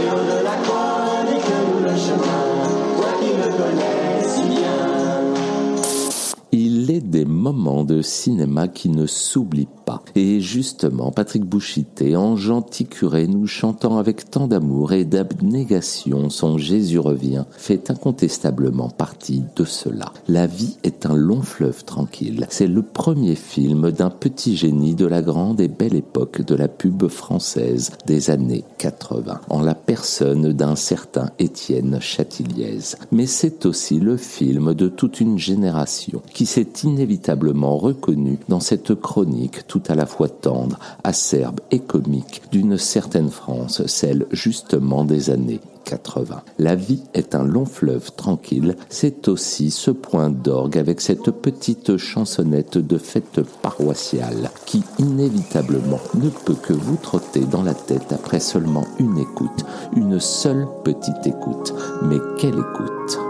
Les. Il est des moments de cinéma qui ne s'oublient pas. Et justement, Patrick Bouchité, en gentil curé, nous chantant avec tant d'amour et d'abnégation son Jésus revient, fait incontestablement partie de cela. La vie est un long fleuve tranquille. C'est le premier film d'un petit génie de la grande et belle époque de la pub française des années 80, en la personne d'un certain Étienne Châtilliez. Mais c'est aussi le film de toute une génération qui s'est inévitablement reconnu dans cette chronique tout à la fois tendre, acerbe et comique d'une certaine France, celle justement des années 80. La vie est un long fleuve tranquille, c'est aussi ce point d'orgue avec cette petite chansonnette de fête paroissiale qui inévitablement ne peut que vous trotter dans la tête après seulement une écoute, une seule petite écoute. Mais quelle écoute?